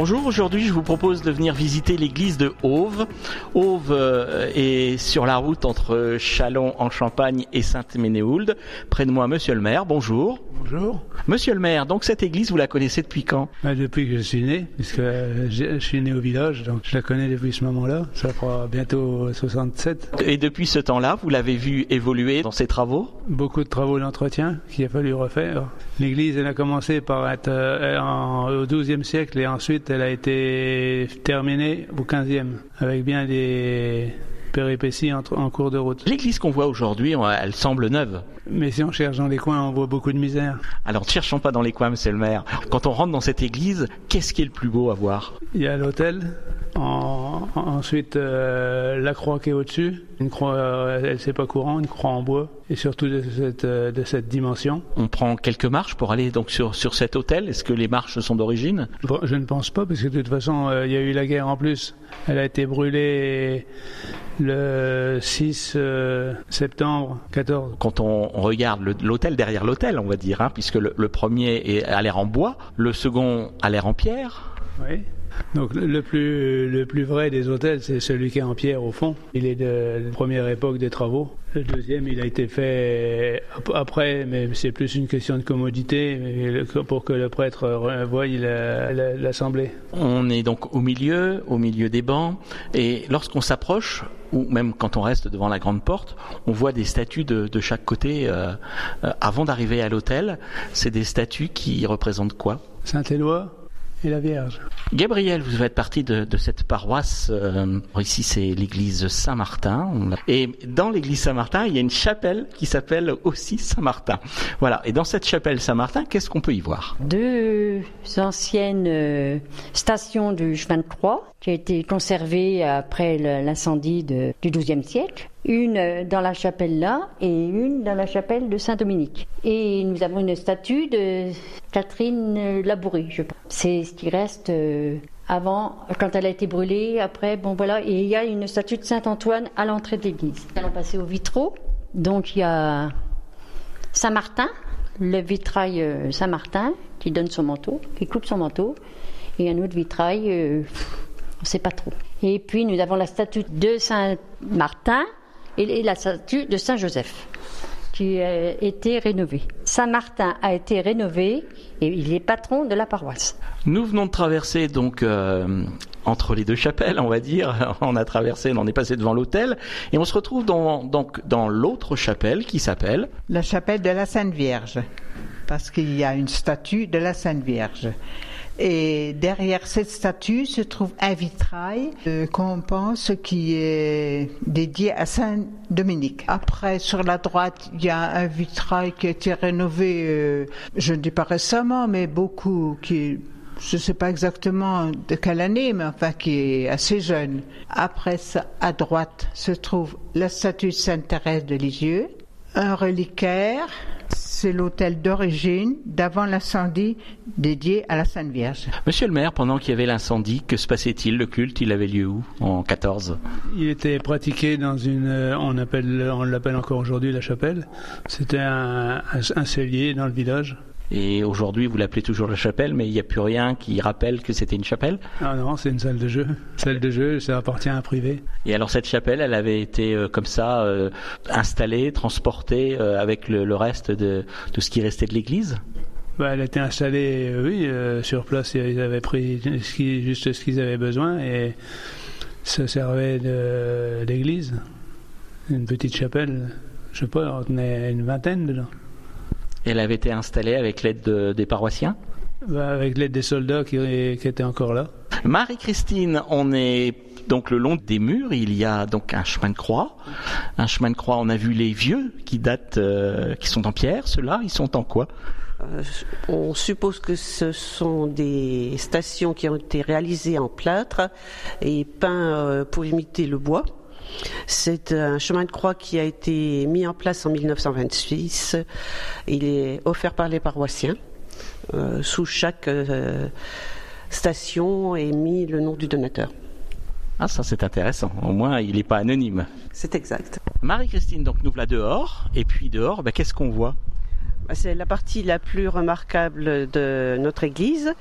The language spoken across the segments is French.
Bonjour, aujourd'hui je vous propose de venir visiter l'église de Auve. Auve euh, est sur la route entre Chalon en Champagne et Sainte-Ménéhould. Près de moi, monsieur le maire, bonjour. Bonjour. Monsieur le maire, donc cette église, vous la connaissez depuis quand? Ah, Depuis que je suis né, puisque je je suis né au village, donc je la connais depuis ce moment-là. Ça fera bientôt 67. Et depuis ce temps-là, vous l'avez vu évoluer dans ses travaux? Beaucoup de travaux d'entretien qu'il a fallu refaire. L'église, elle a commencé par être euh, en- au XIIe siècle et ensuite elle a été terminée au XVe, avec bien des péripéties en, en cours de route. L'église qu'on voit aujourd'hui, on- elle semble neuve. Mais si on cherche dans les coins, on voit beaucoup de misère. Alors ne cherchons pas dans les coins, monsieur le maire. Quand on rentre dans cette église, qu'est-ce qui est le plus beau à voir? Il y a l'hôtel, en- en- ensuite euh, la croix qui est au-dessus, une croix, euh, elle c'est pas courant, une croix en bois, et surtout de cette, euh, de cette dimension. On prend quelques marches pour aller donc sur, sur cet hôtel. Est-ce que les marches sont d'origine? Bon, je ne pense pas, parce que de toute façon, euh, il y a eu la guerre en plus. Elle a été brûlée le 6 euh, septembre 14. quand on, on regarde l'hôtel derrière l'hôtel, on va dire, hein, puisque le, le premier est, a l'air en bois, le second a l'air en pierre. Oui. Donc le- plus, le plus vrai des hôtels, c'est celui qui est en pierre au fond. Il est de la première époque des travaux. Le deuxième, il a été fait ap- après, mais c'est plus une question de commodité pour que le prêtre voie la- la- l'assemblée. On est donc au milieu, au milieu des bancs, et lorsqu'on s'approche, ou même quand on reste devant la grande porte, on voit des statues de, de chaque côté. euh, euh, avant d'arriver à l'hôtel, c'est des statues qui représentent quoi? Saint-Éloi et la Vierge. Gabriel, vous faites partie de, de cette paroisse. euh, ici, c'est l'église Saint-Martin. Et dans l'église Saint-Martin, il y a une chapelle qui s'appelle aussi Saint-Martin. Voilà. Et dans cette chapelle Saint-Martin, qu'est-ce qu'on peut y voir? Deux anciennes euh, stations du chemin de croix qui a été conservées après l'incendie du XIIe siècle. Une euh, dans la chapelle là et une dans la chapelle de Saint-Dominique. Et nous avons une statue de Catherine euh, Labourie, je pense. C'est ce qui reste euh, avant, quand elle a été brûlée, après, bon voilà. Il y a une statue de Saint-Antoine à l'entrée de l'église. Nous allons passer au vitraux. Donc il y a Saint-Martin, le vitrail Saint-Martin qui donne son manteau, qui coupe son manteau, et un autre vitrail, on ne sait pas trop. Et puis nous avons la statue de Saint-Martin et, et la statue de Saint-Joseph qui a été rénovée. Saint-Martin a été rénové et il est patron de la paroisse. Nous venons de traverser donc euh, entre les deux chapelles, on va dire. On a traversé, on est passé devant l'hôtel, et on se retrouve dans, donc dans l'autre chapelle qui s'appelle. La chapelle de la Sainte Vierge, parce qu'il y a une statue de la Sainte Vierge. Et derrière cette statue se trouve un vitrail qu'on pense qui est dédié à Saint Dominique. Après, sur la droite, il y a un vitrail qui a été rénové, euh, je ne dis pas récemment, mais beaucoup, qui je ne sais pas exactement de quelle année, mais enfin qui est assez jeune. Après à droite, se trouve la statue de Sainte Thérèse de Lisieux, un reliquaire, c'est l'hôtel d'origine d'avant l'incendie dédié à la Sainte Vierge. Monsieur le maire, pendant qu'il y avait l'incendie, que se passait-il? Le culte, il avait lieu où? En 14 Il était pratiqué dans une, euh, on appelle, on l'appelle encore aujourd'hui la chapelle. C'était un, un, un cellier dans le village. Et aujourd'hui, vous l'appelez toujours la chapelle, mais il n'y a plus rien qui rappelle que c'était une chapelle. Ah non, c'est une salle de jeu. Salle de jeu, ça appartient à un privé. Et alors cette chapelle, elle avait été euh, comme ça euh, installée, transportée euh, avec le, le reste de, de ce qui restait de l'église? Bah, elle était installée, oui, sur place. Ils avaient pris ce qui- juste ce qu'ils avaient besoin et ça servait d'église. Une petite chapelle. Je sais pas, on tenait une vingtaine dedans. Elle avait été installée avec l'aide de- des paroissiens. Bah, avec l'aide des soldats qui, qui étaient encore là. Marie-Christine, on est donc le long des murs, il y a donc un chemin de croix. Un chemin de croix, on a vu les vieux qui datent, euh, qui sont en pierre. Ceux-là, ils sont en quoi? Euh, on suppose que ce sont des stations qui ont été réalisées en plâtre et peints euh, pour imiter le bois. C'est un chemin de croix qui a été mis en place en 1926. Il est offert par les paroissiens. Euh, sous chaque euh, station et mis le nom du donateur. Ah, ça c'est intéressant. Au moins, il n'est pas anonyme. C'est exact. Marie-Christine, donc nous voilà dehors. Et puis dehors, ben, qu'est-ce qu'on voit? C'est la partie la plus remarquable de notre église.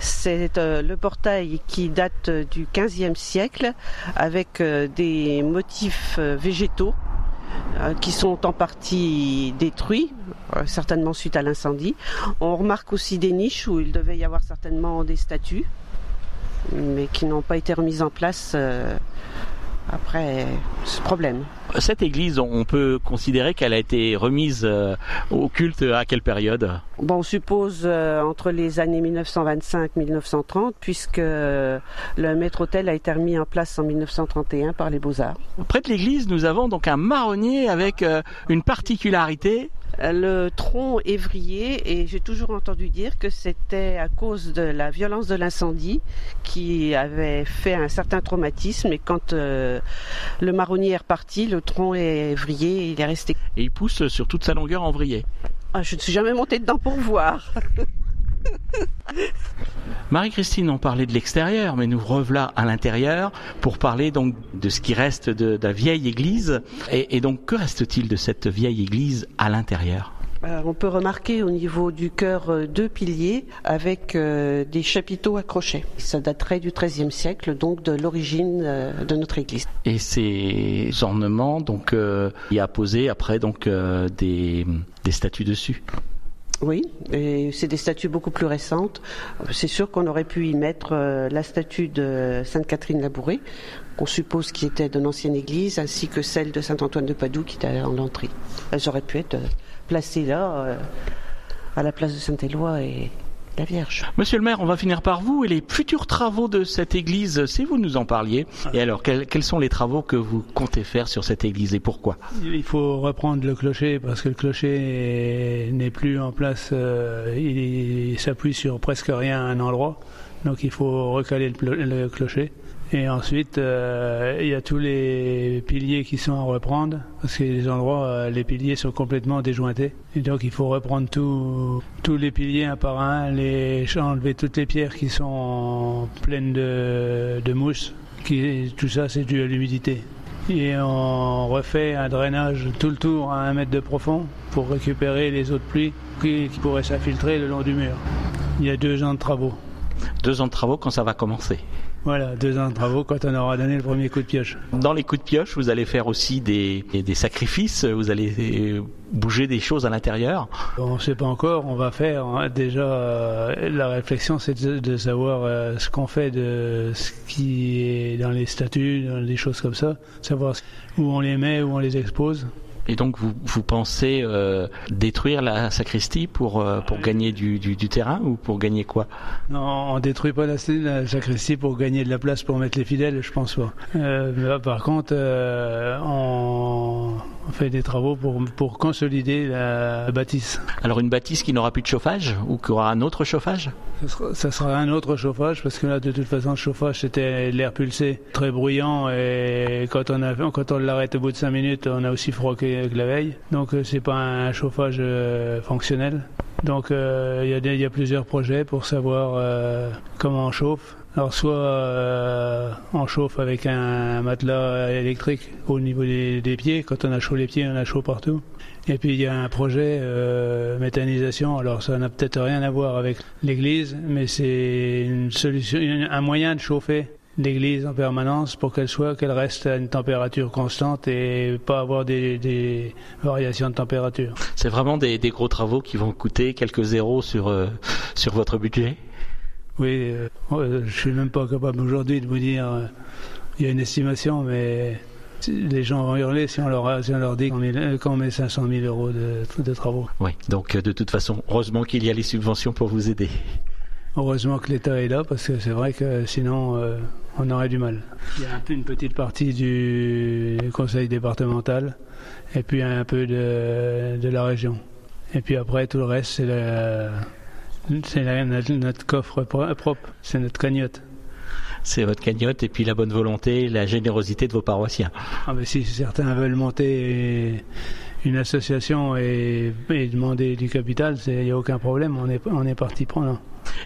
C'est euh, le portail qui date du XVe siècle avec euh, des motifs euh, végétaux qui sont en partie détruits, certainement suite à l'incendie. On remarque aussi des niches où il devait y avoir certainement des statues, mais qui n'ont pas été remises en place après ce problème. Cette église, on peut considérer qu'elle a été remise euh, au culte à quelle période? Bon, on suppose euh, entre les années 1925-1930, puisque le maître-autel a été remis en place en 1931 par les Beaux-Arts. Près de l'église, nous avons donc un marronnier avec euh, une particularité le tronc évrier et j'ai toujours entendu dire que c'était à cause de la violence de l'incendie qui avait fait un certain traumatisme et quand euh, le marronnier est reparti, le tronc évrier il est resté. Et il pousse sur toute sa longueur en vrillé. Ah, je ne suis jamais montée dedans pour voir. Marie-Christine, on parlait de l'extérieur, mais nous revoilà à l'intérieur pour parler donc de ce qui reste de, la vieille église. Et, donc, que reste-t-il de cette vieille église à l'intérieur? Euh, on peut remarquer au niveau du chœur euh, deux piliers avec euh, des chapiteaux accrochés. Ça daterait du XIIIe siècle, donc de l'origine de notre église. Et ces ornements, donc, il y a posé après donc des statues dessus. Oui, et c'est des statues beaucoup plus récentes. C'est sûr qu'on aurait pu y mettre euh, la statue de Sainte Catherine Labouré, qu'on suppose qui était d'une ancienne église, ainsi que celle de Saint Antoine de Padoue qui était en l'entrée. Elles auraient pu être euh, placées là, euh, à la place de Saint-Éloi et, la Vierge. Monsieur le maire, on va finir par vous et les futurs travaux de cette église, si vous nous en parliez. Et alors, quels, sont les travaux que vous comptez faire sur cette église et pourquoi? Il faut reprendre le clocher parce que le clocher n'est plus en place. Euh, il, s'appuie sur presque rien à un endroit. Donc il faut recaler le clocher. Et ensuite, euh, il y a tous les piliers qui sont à reprendre, parce que les endroits, euh, les piliers sont complètement déjointés. Et donc, il faut reprendre tous les piliers un par un, les, enlever toutes les pierres qui sont pleines de, de mousse. Qui, tout ça, c'est dû à l'humidité. Et on refait un drainage tout le tour à un mètre de profond pour récupérer les eaux de pluie qui, qui pourraient s'infiltrer le long du mur. Il y a deux ans de travaux. Deux ans de travaux quand ça va commencer? Voilà, deux ans de travaux quand on aura donné le premier coup de pioche. Dans les coups de pioche, vous allez faire aussi des, des sacrifices, vous allez euh, bouger des choses à l'intérieur On ne sait pas encore, on va faire. Hein. Déjà, euh, la réflexion, c'est de, savoir euh, ce qu'on fait de ce qui est dans les statuts, dans des choses comme ça, savoir où on les met, où on les expose. Et donc vous, vous pensez euh, détruire la sacristie pour, euh, pour gagner du, du, du, terrain ou pour gagner quoi? Non, on détruit pas la, la, sacristie pour gagner de la place pour mettre les fidèles, je pense pas. Euh, par contre, on, on, fait des travaux pour, pour consolider la bâtisse. Alors une bâtisse qui n'aura plus de chauffage ou qui aura un autre chauffage? Ça sera, ça sera, un autre chauffage parce que là de toute façon le chauffage c'était l'air pulsé, très bruyant et quand on, a, quand on l'arrête au bout de 5 minutes on a aussi froid que la veille. Donc euh, c'est pas un chauffage euh, fonctionnel. Donc euh, il y, a plusieurs projets pour savoir comment on chauffe. Alors soit on chauffe avec un matelas électrique au niveau des, pieds. Quand on a chaud les pieds, on a chaud partout. Et puis il y a un projet méthanisation. Alors ça n'a peut-être rien à voir avec l'église, mais c'est une solution, un moyen de chauffer l'église en permanence pour qu'elle soit, qu'elle reste à une température constante et pas avoir des, variations de température. C'est vraiment des, gros travaux qui vont coûter quelques zéros sur, euh, sur votre budget? Oui, euh, je suis même pas capable aujourd'hui de vous dire, euh, il y a une estimation, mais les gens vont hurler si on leur, si on leur dit qu'on met, 500 000 euros de, de travaux. Oui, donc de toute façon, heureusement qu'il y a les subventions pour vous aider. Heureusement que l'État est là parce que c'est vrai que sinon euh, on aurait du mal. Il y a une petite partie du conseil départemental et puis un peu de, de la région. Et puis après tout le reste c'est notre coffre propre, c'est notre cagnotte. C'est votre cagnotte et puis la bonne volonté, la générosité de vos paroissiens. Ah ben si certains veulent monter une association et, demander du capital, il n'y a aucun problème, on est, on est parti prenant.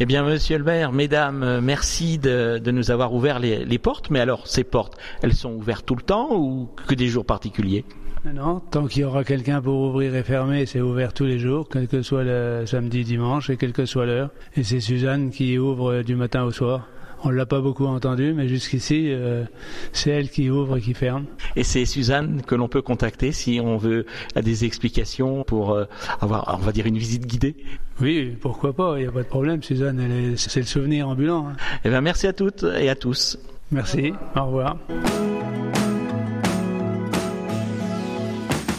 Eh bien, monsieur le maire, mesdames, euh, merci de, nous avoir ouvert les, les portes. Mais alors, ces portes, elles sont ouvertes tout le temps ou que des jours particuliers? Non, tant qu'il y aura quelqu'un pour ouvrir et fermer, c'est ouvert tous les jours, quel que soit le samedi, dimanche et quelle que soit l'heure. Et c'est Suzanne qui ouvre du matin au soir. On l'a pas beaucoup entendu, mais jusqu'ici, euh, c'est elle qui ouvre et qui ferme. Et c'est Suzanne que l'on peut contacter si on veut à des explications pour euh, avoir, on va dire, une visite guidée. Oui, pourquoi pas, il n'y a pas de problème. Suzanne, elle est- c'est le souvenir ambulant. hein. Eh bien, merci à toutes et à tous. Merci, au revoir.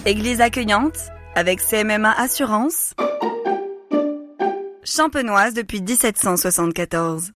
Église accueillante avec CMMA Assurance. Champenoise depuis 1774.